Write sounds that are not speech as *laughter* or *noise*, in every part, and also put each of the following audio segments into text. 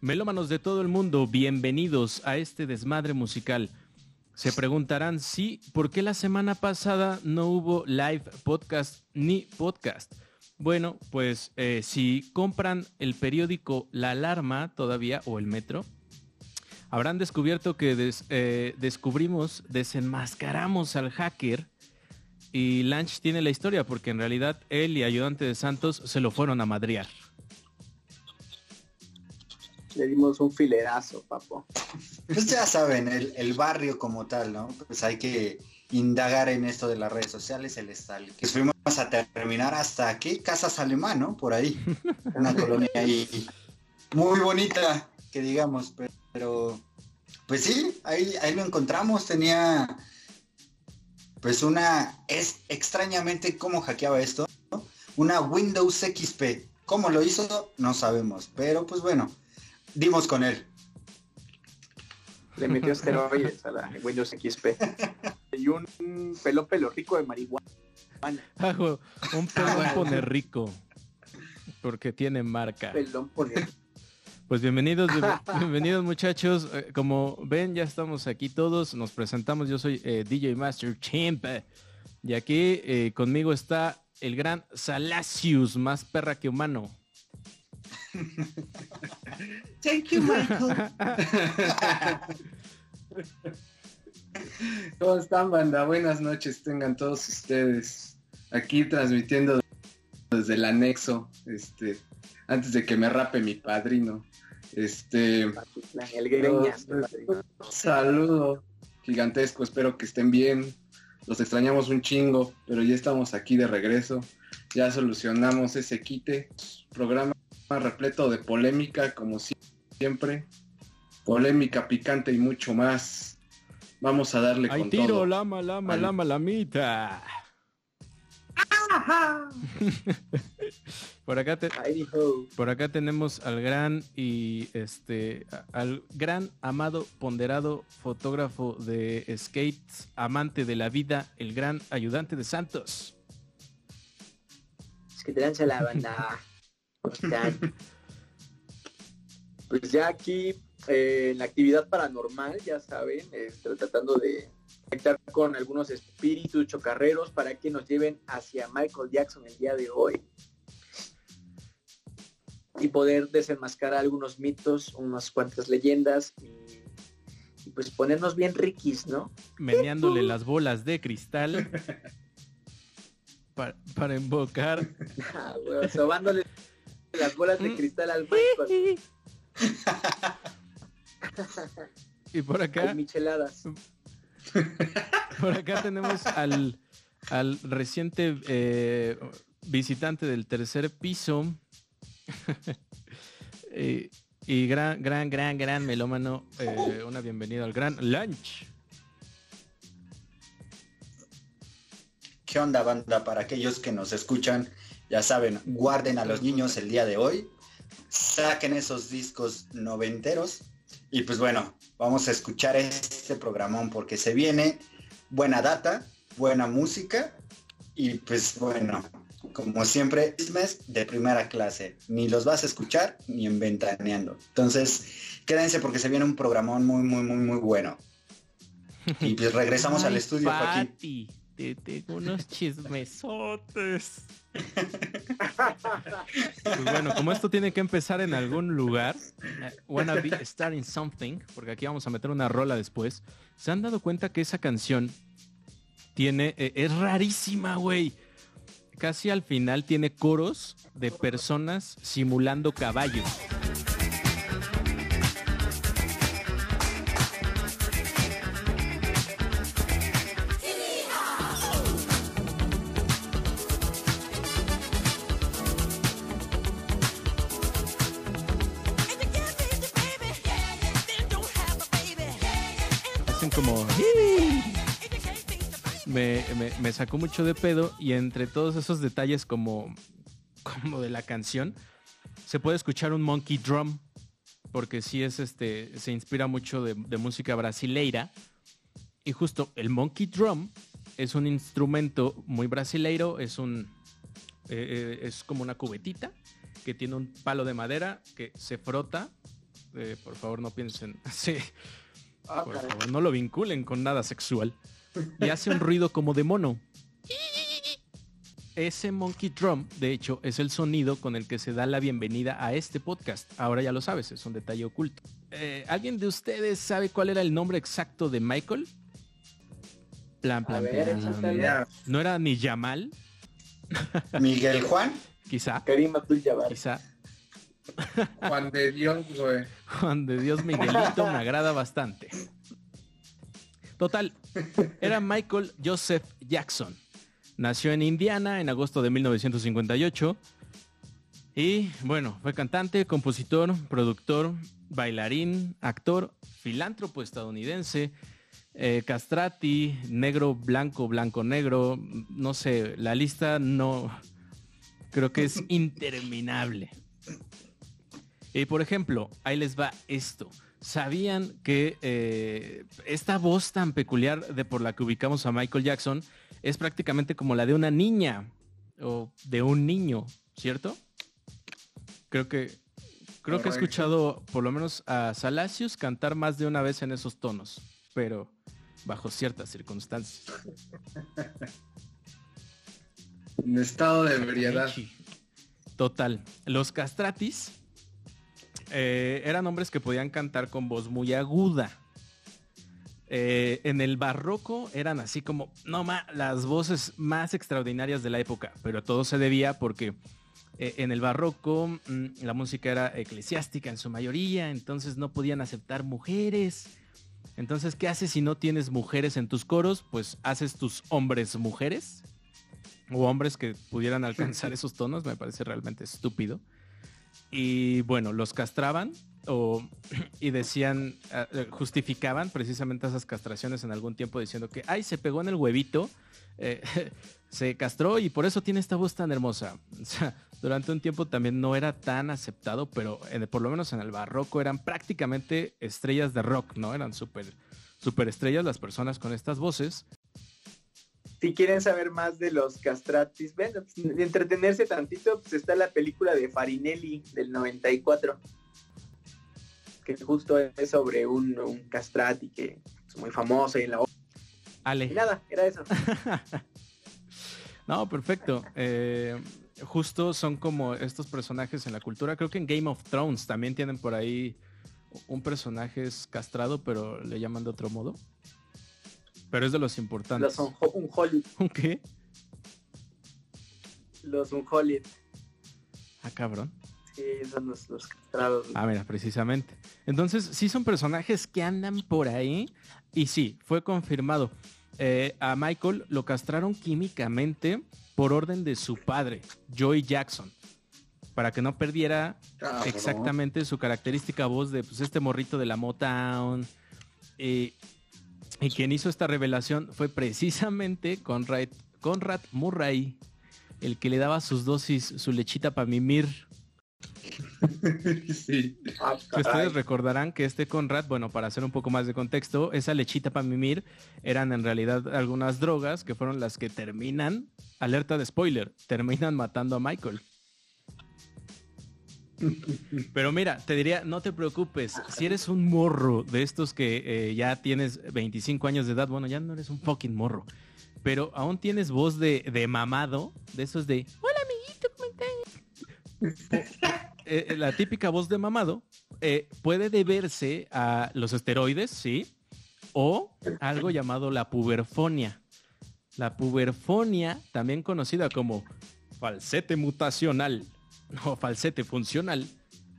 Melómanos de todo el mundo, bienvenidos a este desmadre musical. Se preguntarán, sí, ¿por qué la semana pasada no hubo live podcast ni podcast? Bueno, pues eh, si compran el periódico La Alarma todavía o el Metro, habrán descubierto que eh, descubrimos, desenmascaramos al hacker y Lanch tiene la historia porque en realidad él y ayudante de Santos se lo fueron a madrear. Le dimos un filerazo, papo. Pues ya saben, el, barrio como tal, ¿no? Pues hay que indagar en esto de las redes sociales, el estal. Que fuimos a terminar hasta aquí, Casas Alemán, ¿no? Por ahí. Una *laughs* colonia ahí muy bonita, que digamos, pero pues sí, ahí, ahí lo encontramos. Tenía pues una, es extrañamente cómo hackeaba esto, una Windows XP. ¿Cómo lo hizo? No sabemos, pero pues bueno, dimos con él. Le metió esteroides a la Windows XP. y un pelón pelo rico de marihuana. un pelón pone rico. Porque tiene marca. Pelón pone Pues bienvenidos, bienvenidos muchachos. Eh, como ven, ya estamos aquí todos. Nos presentamos. Yo soy eh, DJ Master Chimp. Y aquí eh, conmigo está el gran Salacius, más perra que humano. Thank you, Michael. ¿Cómo están, banda? Buenas noches, tengan todos ustedes. Aquí transmitiendo desde el anexo, este, antes de que me rape mi padrino. Este. saludo gigantesco, espero que estén bien. Los extrañamos un chingo, pero ya estamos aquí de regreso. Ya solucionamos ese quite. Programa repleto de polémica, como siempre. Polémica, picante y mucho más. Vamos a darle con tiro, todo. lama, lama, lama, lamita. *laughs* por acá por acá tenemos al gran y este al gran amado ponderado fotógrafo de skates, amante de la vida, el gran ayudante de Santos. Es que te lanza la banda. *laughs* *laughs* Pues ya aquí eh, en la actividad paranormal, ya saben, estoy tratando de conectar con algunos espíritus chocarreros para que nos lleven hacia Michael Jackson el día de hoy y poder desenmascarar algunos mitos, unas cuantas leyendas y, pues ponernos bien riquis, ¿no? Meneándole las bolas de cristal *laughs* para, para invocar. Ah, sobándole las bolas de cristal al Michael. *laughs* y por acá. micheladas. *laughs* Por acá tenemos al, al reciente eh, visitante del tercer piso. *laughs* y, gran, gran, gran, gran melómano. Eh, una bienvenida al gran lunch. ¿Qué onda, banda? Para aquellos que nos escuchan, ya saben, guarden a los niños el día de hoy saquen esos discos noventeros. Y pues bueno, vamos a escuchar este programón porque se viene buena data, buena música y pues bueno, como siempre, mes de primera clase. Ni los vas a escuchar ni en ventaneando. Entonces, quédense porque se viene un programón muy, muy, muy, muy bueno. Y pues regresamos al estudio, Joaquín. Te tengo unos chismesotes. Pues bueno, como esto tiene que empezar en algún lugar, wanna be starting something, porque aquí vamos a meter una rola después. ¿Se han dado cuenta que esa canción tiene, eh, es rarísima, güey? Casi al final tiene coros de personas simulando caballos. Me, me, sacó mucho de pedo y entre todos esos detalles como, como de la canción, se puede escuchar un monkey drum, porque sí es este, se inspira mucho de, música brasileira. Y justo el monkey drum es un instrumento muy brasileiro, es un, eh, eh, es como una cubetita que tiene un palo de madera que se frota. Eh, por favor, no piensen. *laughs* Sí. Ah, Por caray. favor, no lo vinculen con nada sexual. Y hace un ruido como de mono. Ese monkey drum, de hecho, es el sonido con el que se da la bienvenida a este podcast. Ahora ya lo sabes, es un detalle oculto. Eh, ¿Alguien de ustedes sabe cuál era el nombre exacto de Michael? Plan, A plan, ver, plan. No era ni Yamal, Miguel Juan. quizá, Karim Abdul-Jabbar. quizá. Juan de Dios, güey. Juan de Dios Miguelito me agrada bastante. Total, era Michael Joseph Jackson. Nació en Indiana en agosto de 1958. Y bueno, fue cantante, compositor, productor, bailarín, actor, filántropo estadounidense, eh, castrati, negro, blanco, blanco, negro. No sé, la lista no... Creo que es *laughs* interminable. Y por ejemplo, ahí les va esto. ¿Sabían que eh, esta voz tan peculiar de por la que ubicamos a Michael Jackson es prácticamente como la de una niña o de un niño, ¿cierto? Creo que creo que he escuchado por lo menos a Salacius cantar más de una vez en esos tonos, pero bajo ciertas circunstancias. En estado de ebriedad. Total. Los castratis eh, eran hombres que podían cantar con voz muy aguda. Eh, en el barroco eran así como, no ma, las voces más extraordinarias de la época, pero todo se debía porque eh, en el barroco mm, la música era eclesiástica en su mayoría, entonces no podían aceptar mujeres. Entonces, ¿qué haces si no tienes mujeres en tus coros? Pues haces tus hombres mujeres o hombres que pudieran alcanzar *laughs* esos tonos, me parece realmente estúpido. Y bueno, los castraban o, y decían, eh, justificaban precisamente esas castraciones en algún tiempo diciendo que, ay, se pegó en el huevito, eh, *laughs* se castró y por eso tiene esta voz tan hermosa. O sea, durante un tiempo también no era tan aceptado, pero por lo menos en el barroco eran prácticamente estrellas de rock, ¿no? Eran súper estrellas las personas con estas voces. Si quieren saber más de los castratis, ven, pues, entretenerse tantito, pues está la película de Farinelli del 94, que justo es sobre un, un castrati que es muy famoso y en la y Ale. nada, era eso. *laughs* No, perfecto. Eh, justo son como estos personajes en la cultura. Creo que en Game of Thrones también tienen por ahí un personaje es castrado, pero le llaman de otro modo. Pero es de los importantes. Los un, un Hollywood, ¿Un qué? los un Hollywood, Ah, cabrón. sí, son los, los castrados. Ah, mira, precisamente. Entonces, sí son personajes que andan por ahí. Y sí, fue confirmado. Eh, a Michael lo castraron químicamente por orden de su padre, Joey Jackson. Para que no perdiera exactamente su característica voz de pues, este morrito de la Motown. Y quien hizo esta revelación fue precisamente Conrad, Conrad Murray, el que le daba sus dosis, su lechita para mimir. *laughs* sí. Ah, ustedes recordarán que este Conrad, bueno, para hacer un poco más de contexto, esa lechita para mimir eran en realidad algunas drogas que fueron las que terminan, alerta de spoiler, terminan matando a Michael. Pero mira, te diría, no te preocupes, si eres un morro de estos que eh, ya tienes 25 años de edad, bueno, ya no eres un fucking morro, pero aún tienes voz de, de mamado, de esos de, hola amiguito, ¿cómo estás? Eh, la típica voz de mamado eh, puede deberse a los esteroides, sí, o algo llamado la puberfonia. La puberfonia, también conocida como falsete mutacional o falsete funcional,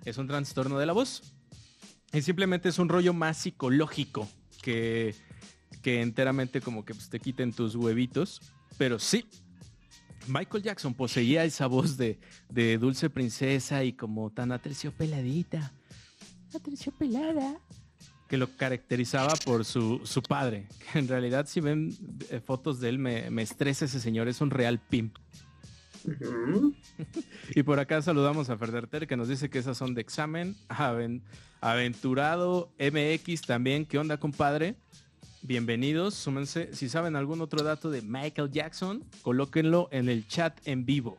es un trastorno de la voz. Y simplemente es un rollo más psicológico que, que enteramente como que pues, te quiten tus huevitos. Pero sí, Michael Jackson poseía esa voz de, de dulce princesa y como tan aterciopeladita. Aterciopelada. Que lo caracterizaba por su, su padre. Que *laughs* en realidad, si ven eh, fotos de él, me, me estresa ese señor. Es un real pimp. *laughs* Y por acá saludamos a Ferderter que nos dice que esas son de examen. Aven- Aventurado MX también. ¿Qué onda, compadre? Bienvenidos. Súmense. Si saben algún otro dato de Michael Jackson, colóquenlo en el chat en vivo.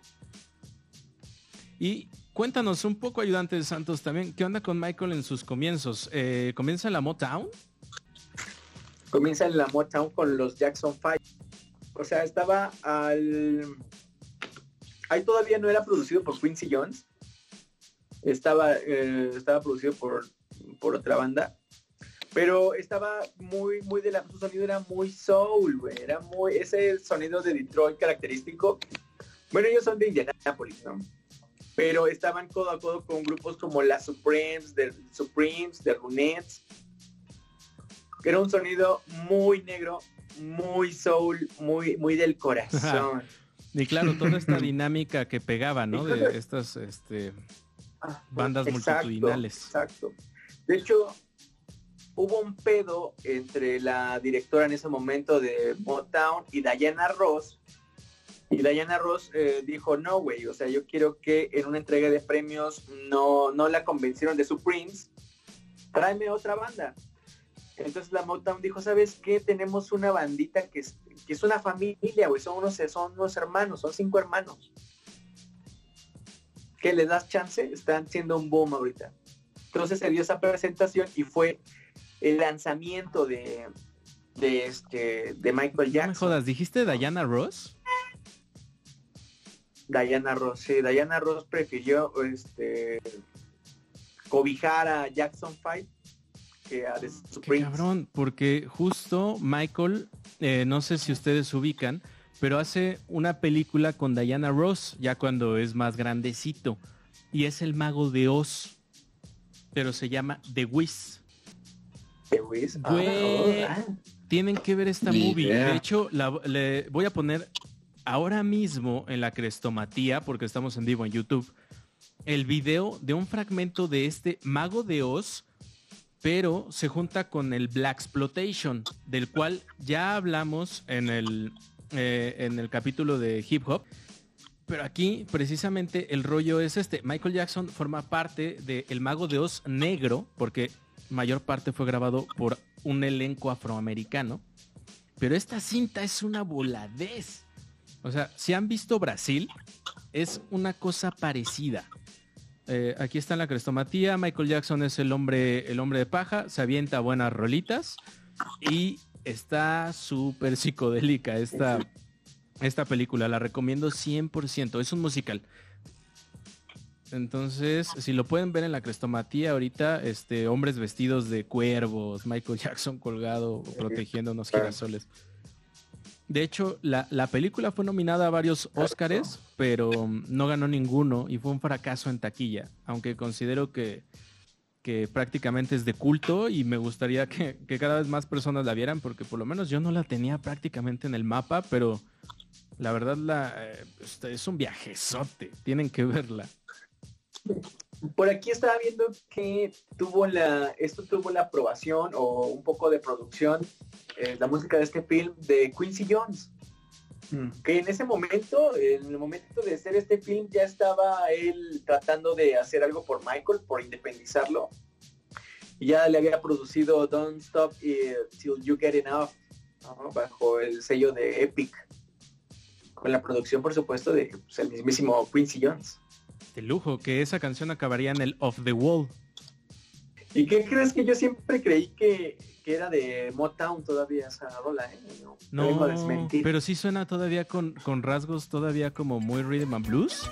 Y cuéntanos un poco, ayudante de Santos, también, ¿qué onda con Michael en sus comienzos? Eh, ¿Comienza en la Motown? Comienza en la Motown con los Jackson Five. O sea, estaba al... Ahí todavía no era producido por Quincy Jones. Estaba, eh, estaba producido por, por otra banda. Pero estaba muy, muy de la... Su sonido era muy soul, güey. Era muy... Ese sonido de Detroit característico. Bueno, ellos son de Indianapolis, ¿no? Pero estaban codo a codo con grupos como las Supremes, de Supremes, de Runettes. Era un sonido muy negro, muy soul, muy, muy del *laughs* corazón. Y claro, toda esta dinámica que pegaba, ¿no? De estas este, ah, bandas multitudinales. Exacto. De hecho, hubo un pedo entre la directora en ese momento de Motown y Diana Ross. Y Diana Ross eh, dijo, no, güey, o sea, yo quiero que en una entrega de premios no, no la convencieron de Supremes, tráeme otra banda. Entonces la Motown dijo, ¿sabes qué? Tenemos una bandita que es, que es una familia, güey, son unos, son unos hermanos, son cinco hermanos. ¿Qué le das chance? Están siendo un boom ahorita. Entonces se dio esa presentación y fue el lanzamiento de, de, este, de Michael Jackson. No me jodas, ¿dijiste Diana Ross? Diana Ross, sí, Diana Ross prefirió este, cobijar a Jackson 5 que a The Qué cabrón, porque justo Michael, eh, no sé si ustedes ubican, pero hace una película con Diana Ross, ya cuando es más grandecito, y es el mago de Oz, pero se llama The Wiz. Ah, ah. tienen que ver esta movie. De hecho, le voy a poner ahora mismo en la crestomatía, porque estamos en vivo en YouTube, el video de un fragmento de este Mago de Oz, pero se junta con el Black Exploitation, del cual ya hablamos en el, eh, en el capítulo de hip hop. Pero aquí precisamente el rollo es este. Michael Jackson forma parte de El Mago de Oz negro, porque mayor parte fue grabado por un elenco afroamericano. Pero esta cinta es una voladez. O sea, si han visto Brasil, es una cosa parecida. Eh, aquí está en la crestomatía. Michael Jackson es el hombre, el hombre de paja. Se avienta buenas rolitas. Y está súper psicodélica esta, esta película. La recomiendo 100%. Es un musical. Entonces, si lo pueden ver en la crestomatía ahorita, este, hombres vestidos de cuervos, Michael Jackson colgado protegiendo unos girasoles. De hecho, la, película fue nominada a varios Óscares, pero no ganó ninguno y fue un fracaso en taquilla, aunque considero que, que prácticamente es de culto y me gustaría que, cada vez más personas la vieran, porque por lo menos yo no la tenía prácticamente en el mapa, pero la verdad la, eh, es un viajezote, tienen que verla. Por aquí estaba viendo que tuvo la, esto tuvo la aprobación o un poco de producción, eh, la música de este film de Quincy Jones. Mm. Que en ese momento, en el momento de hacer este film, ya estaba él tratando de hacer algo por Michael, por independizarlo. Y ya le había producido Don't Stop Till You Get Enough, bajo el sello de Epic. Con la producción, por supuesto, de pues, el mismísimo Quincy Jones de lujo, que esa canción acabaría en el Off the Wall. ¿Y qué crees que yo siempre creí que, era de Motown todavía esa rola? ¿eh? No, pero sí suena todavía con, con rasgos todavía como muy rhythm and blues.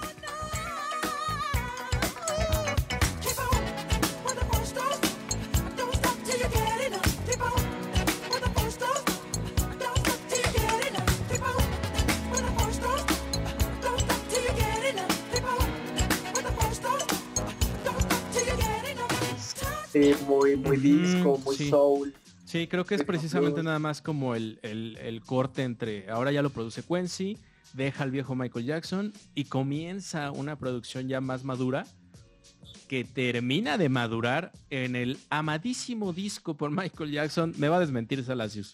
Sí, muy, muy disco, muy soul. Sí, creo que es precisamente nada más como el, corte entre ahora ya lo produce Quincy, deja al viejo Michael Jackson y comienza una producción ya más madura que termina de madurar en el amadísimo disco por Michael Jackson. Me va a desmentir Salasius.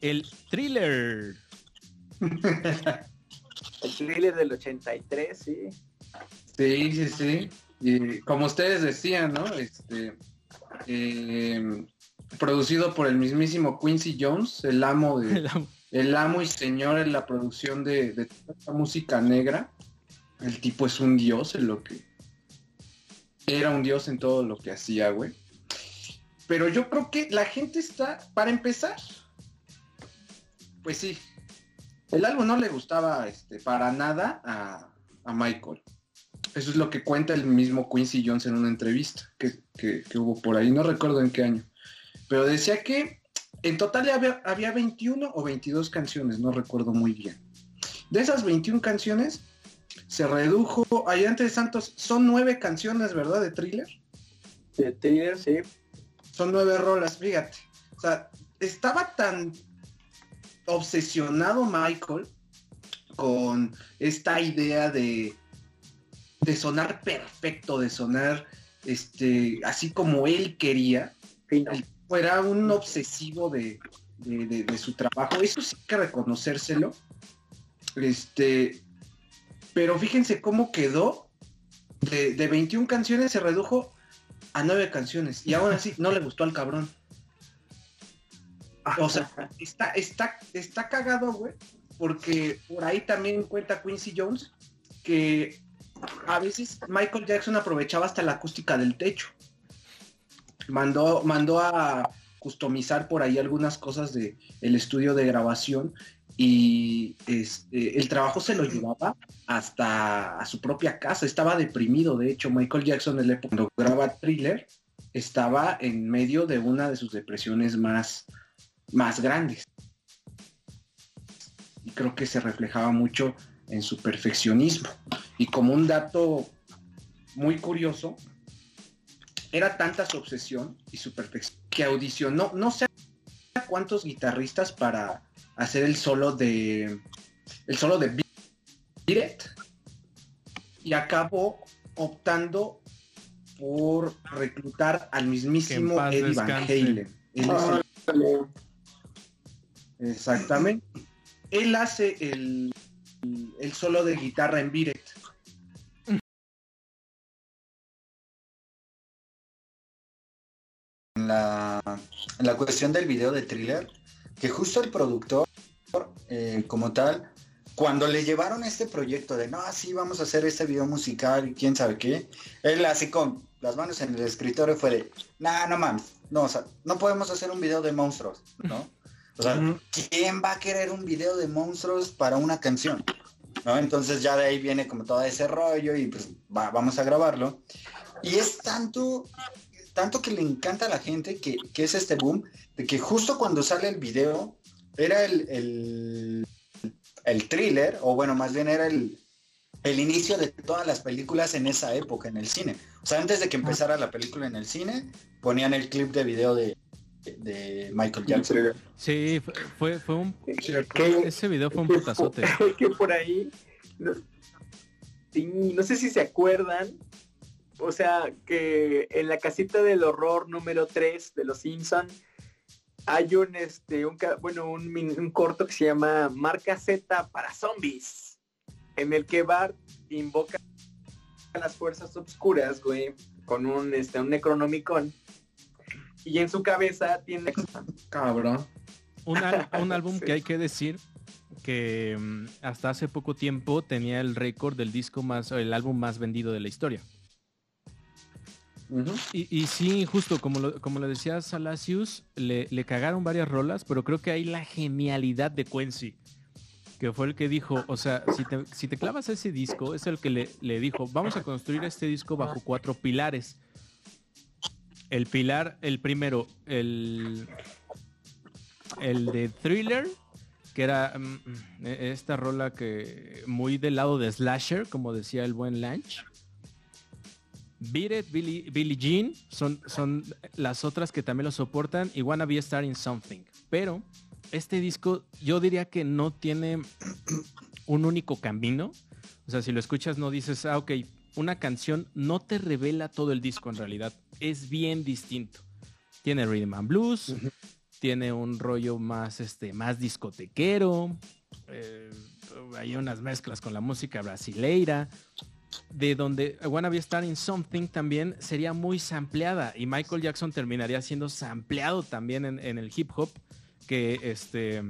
El thriller. *laughs* el thriller del 83, sí. Sí, sí, sí. Y como ustedes decían, ¿no? Este, eh, producido por el mismísimo Quincy Jones, el amo de, *laughs* el amo. y señor en la producción de, de música negra. El tipo es un dios en lo que, era un dios en todo lo que hacía, güey. Pero yo creo que la gente está, para empezar, pues sí, el álbum no le gustaba este, para nada a, a Michael. Eso es lo que cuenta el mismo Quincy Jones en una entrevista que, que- que hubo por ahí, no recuerdo en qué año. Pero decía que en total había, había 21 o 22 canciones, no recuerdo muy bien. De esas 21 canciones, se redujo, allá antes Santos, son nueve canciones, ¿verdad? De thriller. De thriller, sí. Son nueve rolas, fíjate. O sea, estaba tan obsesionado Michael con esta idea de, de sonar perfecto, de sonar este, así como él quería. Fino. El tipo era un obsesivo de, de- de- de su trabajo. Eso sí hay que reconocérselo. Este, pero fíjense cómo quedó. De, de 21 canciones se redujo a 9 canciones. Y aún así no le gustó al cabrón. O sea, está, está, está cagado, güey. Porque por ahí también cuenta Quincy Jones que a veces Michael Jackson aprovechaba hasta la acústica del techo. Mandó, mandó a customizar por ahí algunas cosas de el estudio de grabación y este, el trabajo se lo llevaba hasta a su propia casa. Estaba deprimido, de hecho, Michael Jackson en la época cuando graba Thriller estaba en medio de una de sus depresiones más, más grandes. Y creo que se reflejaba mucho en su perfeccionismo. Y como un dato muy curioso, era tanta su obsesión y su perfección que audicionó, no sé cuántos guitarristas para hacer el solo de el solo de It y acabó optando por reclutar al mismísimo Eddie Van. Halen. Él es el- Órale. Exactamente. Él hace el, el solo de guitarra en Beat la cuestión del video de thriller, que justo el productor, eh, como tal, cuando le llevaron este proyecto de, no, así vamos a hacer este video musical y quién sabe qué, él así con las manos en el escritorio fue de, nah, no mames, no, o sea, no podemos hacer un video de monstruos, ¿no? O sea. ¿quién va a querer un video de monstruos para una canción? ¿No? Entonces ya de ahí viene como todo ese rollo y pues va- vamos a grabarlo. Y es tanto, tanto que le encanta a la gente que, que es este boom, de que justo cuando sale el video, era el, el, el thriller, o bueno, más bien era el, el inicio de todas las películas en esa época, en el cine. O sea, antes de que empezara la película en el cine, ponían el clip de video de, de Michael Jackson. Sí, fue- fue, un... ¿cierto? Que- Ese video fue un putazote. *laughs* que por ahí, no, no sé si se acuerdan, o sea, que en la casita del horror número 3 de Los Simpson hay un, este, un, bueno, un, un corto que se llama Marca Z para zombies, en el que Bart invoca a las fuerzas obscuras, güey, con un, este, un Necronomicon. Y en su cabeza tiene Cabrón. Un, un *laughs* álbum Sí. que hay que decir que mm, hasta hace poco tiempo tenía el récord del disco más, el álbum más vendido de la historia. Y, y sí, justo como lo, como lo decía Salacius, le, le cagaron varias rolas, pero creo que hay la genialidad de Quincy, que fue el que dijo, o sea, si te, si te clavas a ese disco, es el que le, le dijo, vamos a construir este disco bajo cuatro pilares. El pilar, el primero, el, el de thriller, que era mm, mm, e- esta rola que muy del lado de slasher, como decía el buen Lanch. Beat It, Billy, Billie Jean son, son las otras que también lo soportan y Wanna Be a Star in Something. Pero este disco yo diría que no tiene un único camino. O sea, si lo escuchas no dices, ah, ok, una canción no te revela todo el disco en realidad. Es bien distinto. Tiene rhythm and blues, tiene un rollo más, este, más discotequero. eh, hay unas mezclas con la música brasileira de donde Wanna Be a Star in Something también sería muy sampleada y Michael Jackson terminaría siendo sampleado también en, el hip hop que este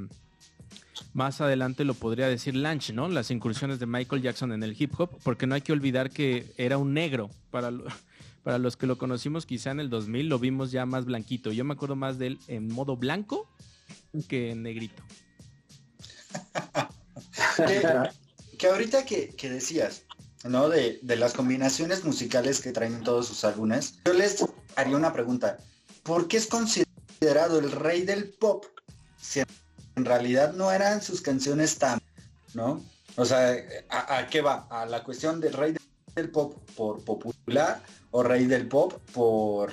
más adelante lo podría decir Lanch, ¿no? Las incursiones de Michael Jackson en el hip hop, porque no hay que olvidar que era un negro para, *laughs* Para los que lo conocimos quizá en el 2000, lo vimos ya más blanquito. Yo me acuerdo más de él en modo blanco que en negrito. *laughs* que, ahorita que, decías, ¿no? De, de, las combinaciones musicales que traen todos sus álbumes, yo les haría una pregunta. ¿Por qué es considerado el rey del pop si en realidad no eran sus canciones tan, ¿no? O sea, ¿a, qué va? ¿A la cuestión del rey del pop por popular o rey del pop por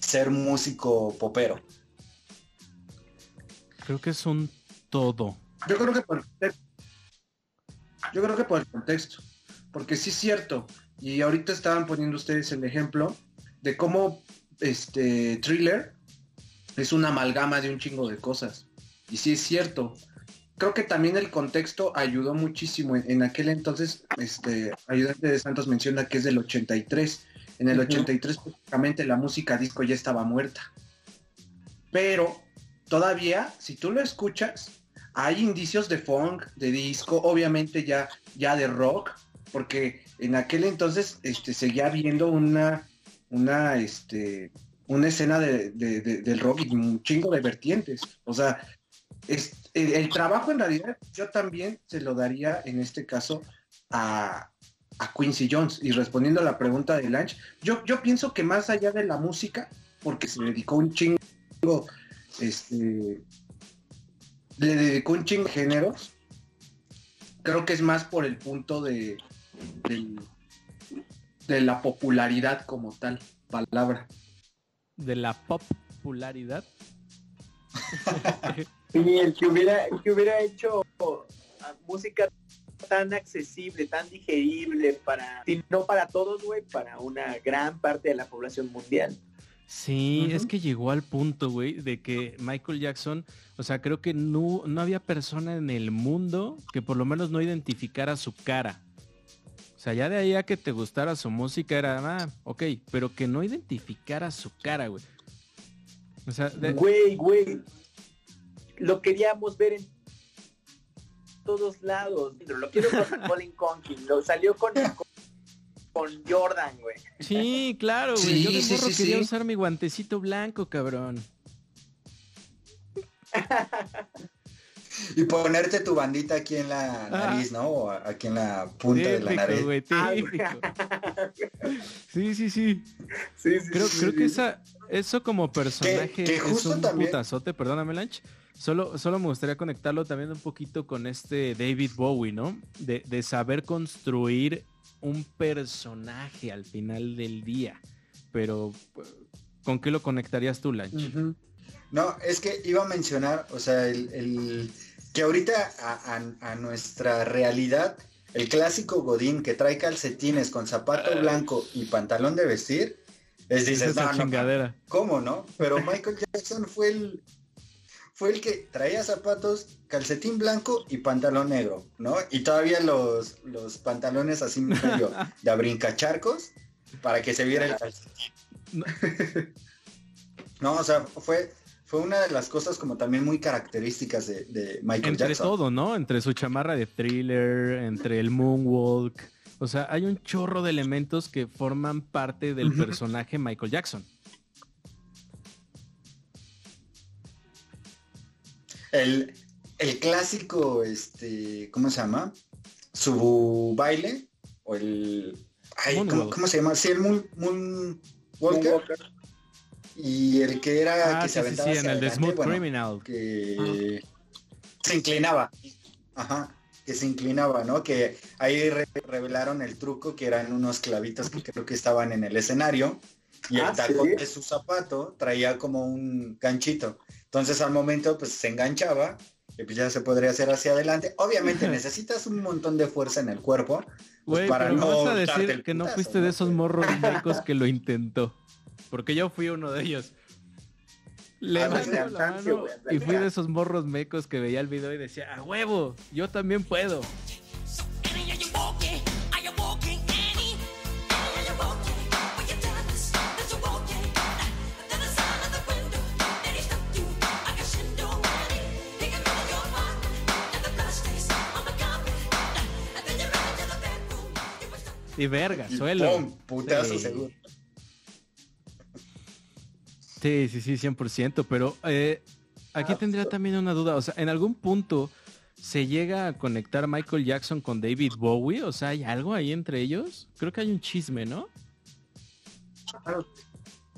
ser músico popero? Creo que es un todo. Yo creo que por yo creo que por el contexto, porque sí es cierto, y ahorita estaban poniendo ustedes el ejemplo de cómo este thriller es una amalgama de un chingo de cosas. Y sí es cierto. Creo que también el contexto ayudó muchísimo. En, aquel entonces, este ayudante de Santos menciona que es del 83. En el 83 prácticamente la música disco ya estaba muerta. Pero todavía, si tú lo escuchas, hay indicios de funk, de disco, obviamente ya, ya de rock, porque en aquel entonces este, seguía viendo una, una, este, una escena de, del rock y un chingo de vertientes. O sea, es, el, trabajo en realidad yo también se lo daría en este caso a, a Quincy Jones. Y respondiendo a la pregunta de Lange, yo, yo pienso que más allá de la música, porque se dedicó un chingo, este, le dedicó un chingo de géneros, creo que es más por el punto de, de la popularidad como tal, palabra. De la popularidad. *laughs* Sí, el que hubiera, que hubiera hecho ah, música tan accesible, tan digerible para, si no para todos, güey, para una gran parte de la población mundial. Sí, es que llegó al punto, güey, de que Michael Jackson, o sea, creo que no, no había persona en el mundo que por lo menos no identificara su cara. O sea, ya de ahí a que te gustara su música era, ah, ok, pero que no identificara su cara, güey. O sea, güey, güey, lo queríamos ver en todos lados. Lo quiero con *laughs* Colin Conkin, lo salió con, con, Jordan, güey. Sí, claro, güey. Yo de morro quería usar mi guantecito blanco, cabrón. *laughs* *laughs* Y ponerte tu bandita aquí en la nariz, ¿no? O aquí en la punta de la nariz. Güey, *laughs* sí, sí, sí. sí, sí creo, creo que esa, eso como personaje es un putazote, perdóname, Lanch. Solo, solo me gustaría conectarlo también un poquito con este David Bowie, ¿no? De, saber construir un personaje al final del día. Pero, ¿con qué lo conectarías tú, Lanch? No, es que iba a mencionar, o sea, el, que ahorita a, nuestra realidad, el clásico Godín que trae calcetines con zapato blanco y pantalón de vestir, es dices, no, no, ¿cómo no? Pero *laughs* Michael Jackson fue el, fue el que traía zapatos, calcetín blanco y pantalón negro, ¿no? Y todavía los, los pantalones así medio *laughs* de abrincacharcos para que se viera el calcetín. *laughs* No, o sea, fue, fue una de las cosas como también muy características de, Michael Jackson. Entre todo, ¿no? Entre su chamarra de thriller, entre el moonwalk. O sea, hay un chorro de elementos que forman parte del personaje Michael Jackson. El, clásico, este, ¿cómo se llama? Su baile, o el... ¿cómo, se llama? Sí, el Moon, Walker. Y el que era ah, que se aventaba en el de Smooth Criminal. Que se inclinaba. Ajá, que se inclinaba, ¿no? Que ahí revelaron el truco, que eran unos clavitos que creo que estaban en el escenario. Y el ah, tacón de su zapato traía como un ganchito. Entonces al momento pues se enganchaba y pues ya se podría hacer hacia adelante. Obviamente *laughs* necesitas un montón de fuerza en el cuerpo pues, para no vas a decir que no fuiste de esos morros que lo intentó. Porque yo fui uno de ellos. Le la mano y fui de esos morros mecos que veía el video y decía, a huevo, yo también puedo. Y verga, suelo. putazo seguro. Sí, sí, sí, 100%, pero eh, aquí tendría también una duda, o sea, en algún punto se llega a conectar Michael Jackson con David Bowie, o sea, ¿hay algo ahí entre ellos? Creo que hay un chisme, ¿no? Claro,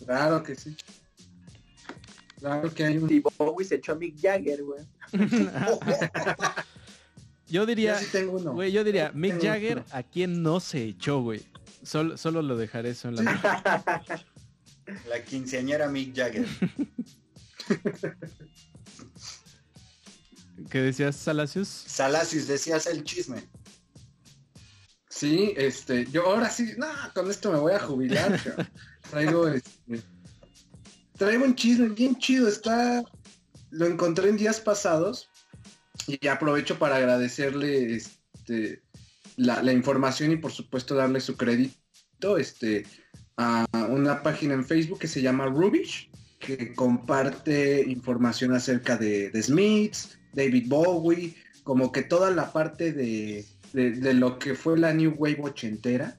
claro que sí. Claro que hay un... Y Bowie se echó a Mick Jagger, güey. *laughs* yo diría, Yo sí tengo uno. güey, yo diría, Mick Tengo Jagger, uno. ¿a quién no se echó, güey? Solo, solo lo dejaré eso en la... *laughs* La quinceañera Mick Jagger. *laughs* ¿Qué decías, Salacios? Salacios, decías el chisme. Sí, este, yo ahora sí, no, con esto me voy a jubilar. *laughs* traigo este, traigo un chisme bien chido, está, lo encontré en días pasados y aprovecho para agradecerle este, la, la información y por supuesto darle su crédito este, a una página en Facebook que se llama Rubish, que comparte información acerca de, de Smiths, David Bowie, como que toda la parte de, de- de lo que fue la New Wave ochentera,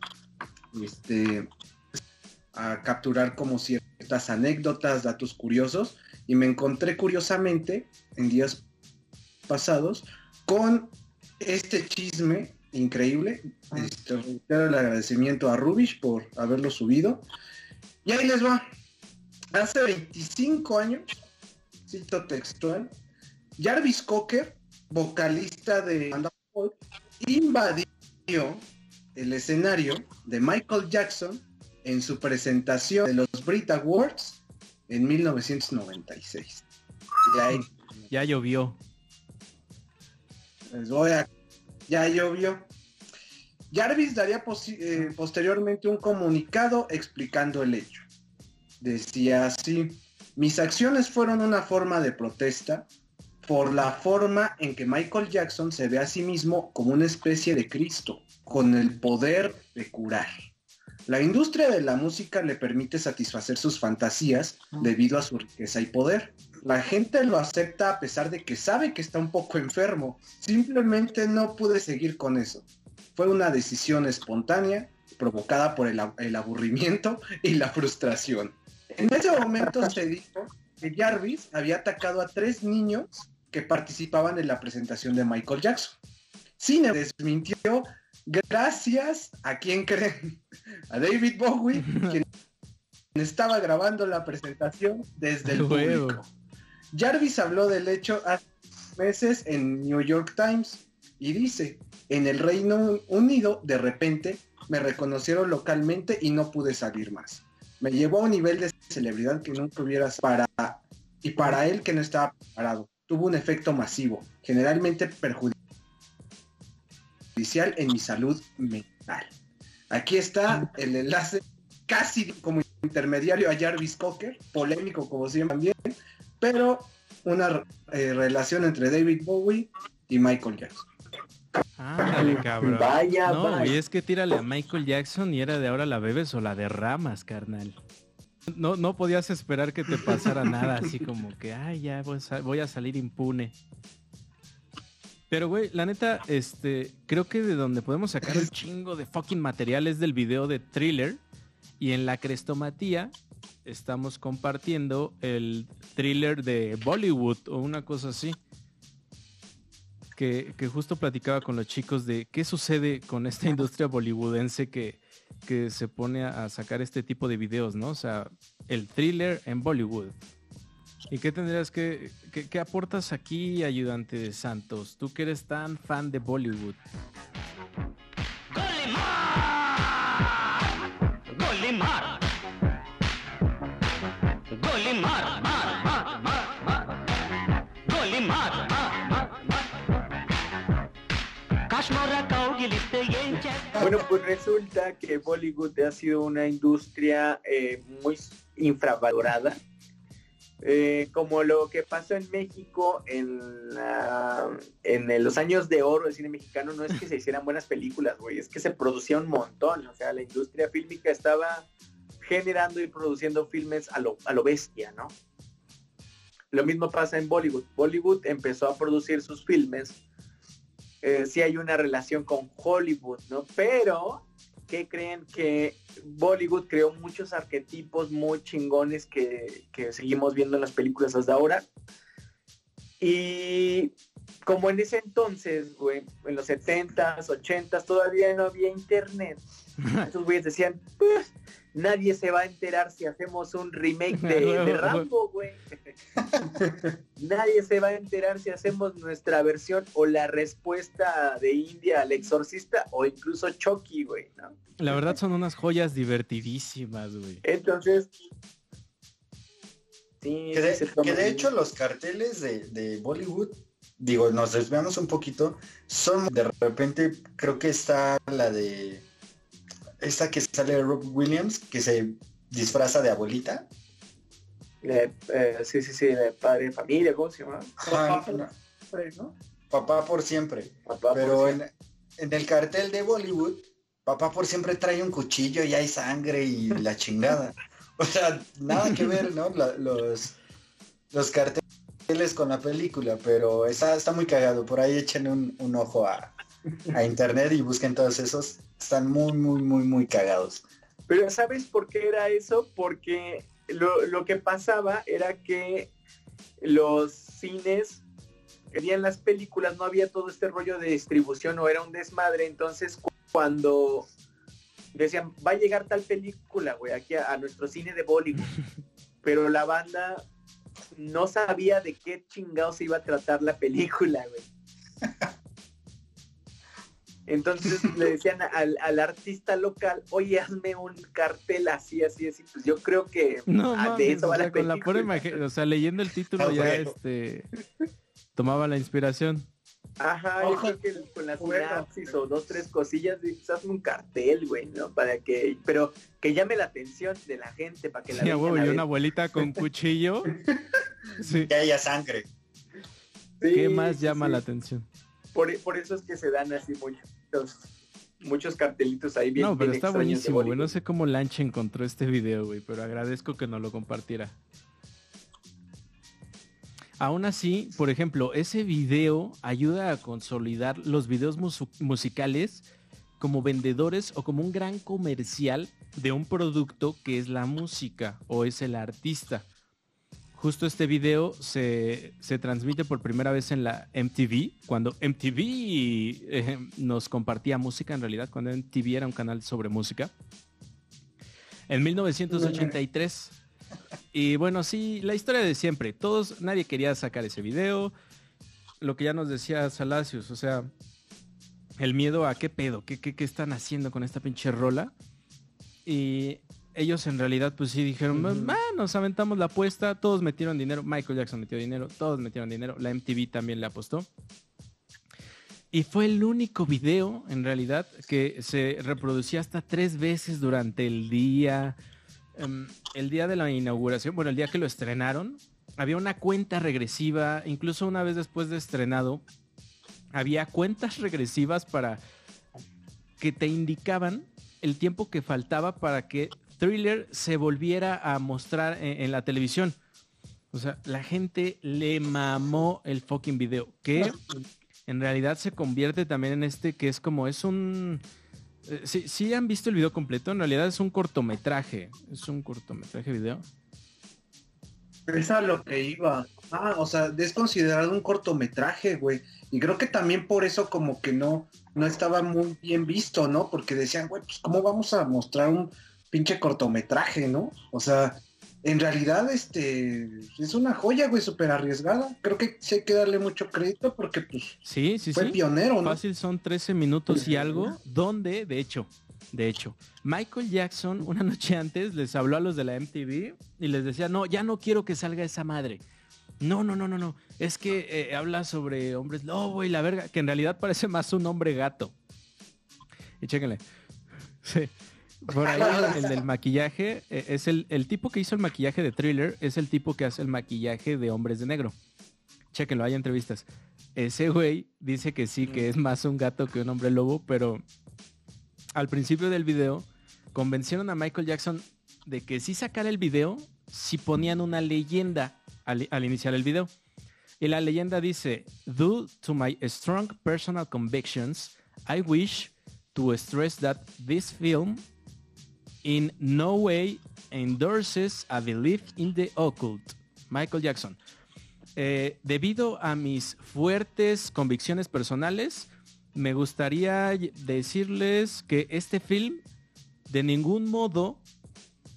este, a capturar como ciertas anécdotas, datos curiosos, y me encontré curiosamente en días pasados con este chisme increíble. Este, reitero el agradecimiento a Rubish por haberlo subido. Y ahí les va. Hace 25 años, cito textual, Jarvis Cocker, vocalista de banda invadió el escenario de Michael Jackson en su presentación de los Brit Awards en 1996. Y ahí Ya llovió. les voy a... Ya llovió. Jarvis daría eh, posteriormente un comunicado explicando el hecho. Decía así, mis acciones fueron una forma de protesta por la forma en que Michael Jackson se ve a sí mismo como una especie de Cristo, con el poder de curar. La industria de la música le permite satisfacer sus fantasías debido a su riqueza y poder. La gente lo acepta a pesar de que sabe que está un poco enfermo. Simplemente no pude seguir con eso. Fue una decisión espontánea, provocada por el, ab- el aburrimiento y la frustración. En ese momento se dijo que Jarvis había atacado a tres niños que participaban en la presentación de Michael Jackson. Cine desmintió gracias a quien creen, a David Bowie, quien estaba grabando la presentación desde el *laughs* público. Jarvis habló del hecho hace meses en New York Times y dice, en el Reino Unido de repente me reconocieron localmente y no pude salir más. Me llevó a un nivel de celebridad que nunca hubiera para y para él que no estaba preparado. Tuvo un efecto masivo, generalmente perjudicial en mi salud mental. Aquí está el enlace casi como intermediario a Jarvis Cocker, polémico como siempre también, pero una eh, relación entre David Bowie y Michael Jackson. Ándale, cabrón. Vaya, no, vaya. güey, es que tírale a Michael Jackson y era de ahora la bebes o la derramas, carnal. No, no podías esperar que te pasara nada *laughs* así como que, ay, ya voy a, sa- voy a salir impune. Pero, güey, la neta, este, creo que de donde podemos sacar un *laughs* chingo de fucking material es del video de Thriller. Y en la crestomatía estamos compartiendo el thriller de Bollywood o una cosa así. Que, que, justo platicaba con los chicos de qué sucede con esta industria bollywoodense que, que se pone a, sacar este tipo de videos, ¿no? O sea, el thriller en Bollywood. ¿Y qué tendrías que, que aportas aquí, ayudante de Santos? Tú que eres tan fan de Bollywood. Bueno, pues resulta que Bollywood ha sido una industria eh, muy infravalorada, eh, como lo que pasó en México en, en los años de oro del cine mexicano, no es que se hicieran buenas películas, güey, es que se producía un montón, o sea, la industria fílmica estaba generando y produciendo filmes a lo, a lo bestia, ¿no? Lo mismo pasa en Bollywood. Bollywood empezó a producir sus filmes. Eh, sí hay una relación con Hollywood, ¿no? Pero ¿qué creen? Que Bollywood creó muchos arquetipos muy chingones que, que seguimos viendo en las películas hasta ahora. Y como en ese entonces, güey, en los 70s, 80s, todavía no había internet. *laughs* Esos güeyes decían, pues, nadie se va a enterar si hacemos un remake *laughs* de, de Rambo, güey. *laughs* nadie se va a enterar si hacemos nuestra versión o la respuesta de India al exorcista o incluso Chucky, güey, ¿no? La verdad son unas joyas divertidísimas, güey. Entonces, sí, Que de, que de hecho los carteles de, de Bollywood, digo, nos desviamos un poquito, son de repente, creo que está la de esta que sale de Rob Williams, que se disfraza de abuelita. Eh, eh, sí, sí, sí, de padre de familia, ¿cómo se llama? Ajá, Papá, no. ¿no? Papá por siempre. Papá, Pero por en, en el cartel de Bollywood, papá por siempre trae un cuchillo y hay sangre y la chingada. O sea, nada que ver, ¿no? La- los, los carteles con la película, pero está, está muy cagado. Por ahí echen un, un ojo a, a internet y busquen todos esos. Están muy, muy, muy, muy cagados. Pero ¿sabes por qué era eso? Porque lo, lo que pasaba era que los cines querían las películas, no había todo este rollo de distribución o era un desmadre. Entonces cu- cuando decían, va a llegar tal película, güey, aquí a, a nuestro cine de Bollywood. *laughs* Pero la banda no sabía de qué chingados se iba a tratar la película, güey. Entonces *laughs* le decían al, al artista local, oye, hazme un cartel así, así, así. Pues yo creo que No, ah, de mames, eso o va sea, la con la pura película. imagen, o sea, leyendo el título Ah, ya bueno. este tomaba la inspiración. Ajá, yo Ojo, creo que con las sinapsis o dos, tres cosillas, pues, hazme un cartel, güey, ¿no? Para que, pero que llame la atención de la gente, para que la Sí, a vengan huevo, a y ver. una abuelita con *laughs* cuchillo. Sí. Que haya sangre. Sí, ¿Qué más llama sí. la atención? Por, por eso es que se dan así muchos, muchos cartelitos ahí bien No, pero bien está buenísimo, güey. No sé cómo Lanche encontró este video, güey, pero agradezco que nos lo compartiera. Aún así, por ejemplo, ese video ayuda a consolidar los videos musicales como vendedores o como un gran comercial de un producto que es la música o es el artista. Justo este video se, se transmite por primera vez en la MTV, cuando MTV eh, nos compartía música en realidad, cuando MTV era un canal sobre música. En 1983. Y bueno, sí, la historia de siempre. Todos, nadie quería sacar ese video. Lo que ya nos decía Salacios, o sea, el miedo a qué pedo, qué, qué, qué están haciendo con esta pinche rola. Y ellos en realidad pues sí dijeron. "Ah, nos aventamos la apuesta, todos metieron dinero, Michael Jackson metió dinero, todos metieron dinero, la MTV también le apostó. Y fue el único video, en realidad, que se reproducía hasta tres veces durante el día. Em, el día de la inauguración, bueno, el día que lo estrenaron, había una cuenta regresiva, incluso una vez después de estrenado, había cuentas regresivas para que te indicaban el tiempo que faltaba para que Thriller se volviera a mostrar en, en la televisión. O sea, la gente le mamó el fucking video, que en realidad se convierte también en este que es como, es un... eh, Sí, sí han visto el video completo, en realidad es un cortometraje, es un cortometraje video. Es a lo que iba. Ah, o sea, es considerado un cortometraje, güey. Y creo que también por eso como que no, no estaba muy bien visto, ¿no? Porque decían, güey, pues ¿cómo vamos a mostrar un pinche cortometraje, ¿no? O sea, en realidad, este, es una joya, güey, súper arriesgada. Creo que sí hay que darle mucho crédito porque, pues, Sí, sí, fue sí. pionero, ¿no? Fácil son 13 minutos y algo, donde, de hecho, de hecho, Michael Jackson una noche antes les habló a los de la MTV y les decía, no, ya no quiero que salga esa madre. No, no, no, no, no. Es que eh, habla sobre hombres lobo y la verga, que en realidad parece más un hombre gato. Y chéquenle. Sí. Por ahí el, *laughs* el del maquillaje eh, es el, el tipo que hizo el maquillaje de thriller, es el tipo que hace el maquillaje de hombres de negro. Chéquenlo, hay entrevistas. Ese güey dice que sí, que es más un gato que un hombre lobo, pero al principio del video convencieron a Michael Jackson de que si sacara el video si ponían una leyenda al, al iniciar el video. Y la leyenda dice, due to my strong personal convictions, I wish to stress that this film in no way endorses a belief in the occult. Michael Jackson. Eh, debido a mis fuertes convicciones personales, me gustaría decirles que este film de ningún modo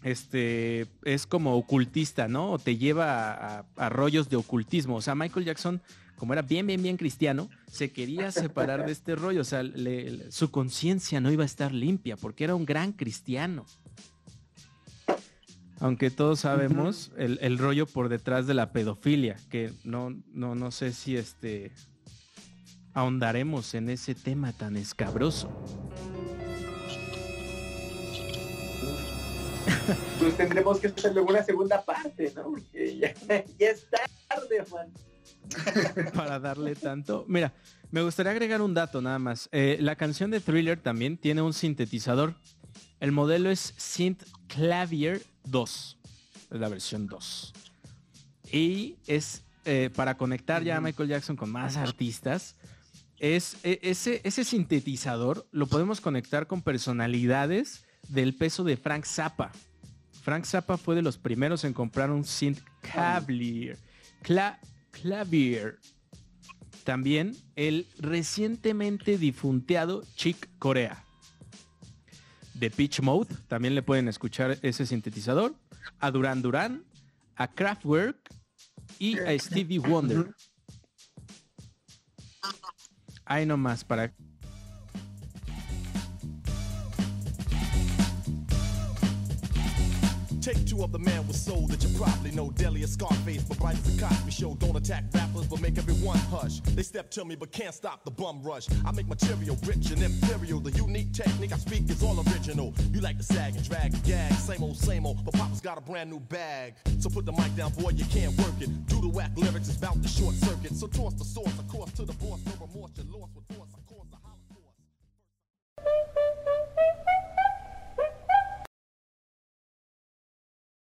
este, es como ocultista, ¿no? O te lleva a, rollos de ocultismo. O sea, Michael Jackson, como era bien, bien, bien cristiano, se quería separar de este rollo. O sea, su conciencia no iba a estar limpia porque era un gran cristiano. Aunque todos sabemos el, rollo por detrás de la pedofilia, que no, no, no sé si este ahondaremos en ese tema tan escabroso. pues tendremos que hacerle una segunda parte, ¿no? Porque ya, *laughs* es tarde, Juan. *laughs* Para darle tanto. Mira, me gustaría agregar un dato nada más. Eh, la canción de Thriller también tiene un sintetizador. El modelo es Synth Clavier 2. Es la versión 2. Y es eh, para conectar ya a Michael Jackson con más artistas. Es, e, ese, ese sintetizador lo podemos conectar con personalidades del peso de Frank Zappa. Frank Zappa fue de los primeros en comprar un synth clavier. Clavier. También el recientemente difunteado Chick Corea. De Pitch Mode, también le pueden escuchar ese sintetizador. A Duran Duran, a Kraftwerk y a Stevie Wonder. Hay nomás para Take two of the man with soul that you probably know. Delia Scarface, but bright as a Cosby show. Don't attack rappers, but make everyone hush. They step to me, but can't stop the bum rush. I make material rich and imperial. The unique technique I speak is all original. You like to sag and drag and gag. Same old, same old, but Papa's got a brand new bag. So put the mic down, boy, you can't work it. Do the whack lyrics is about the short circuit. So toss the source, of course, to the boss.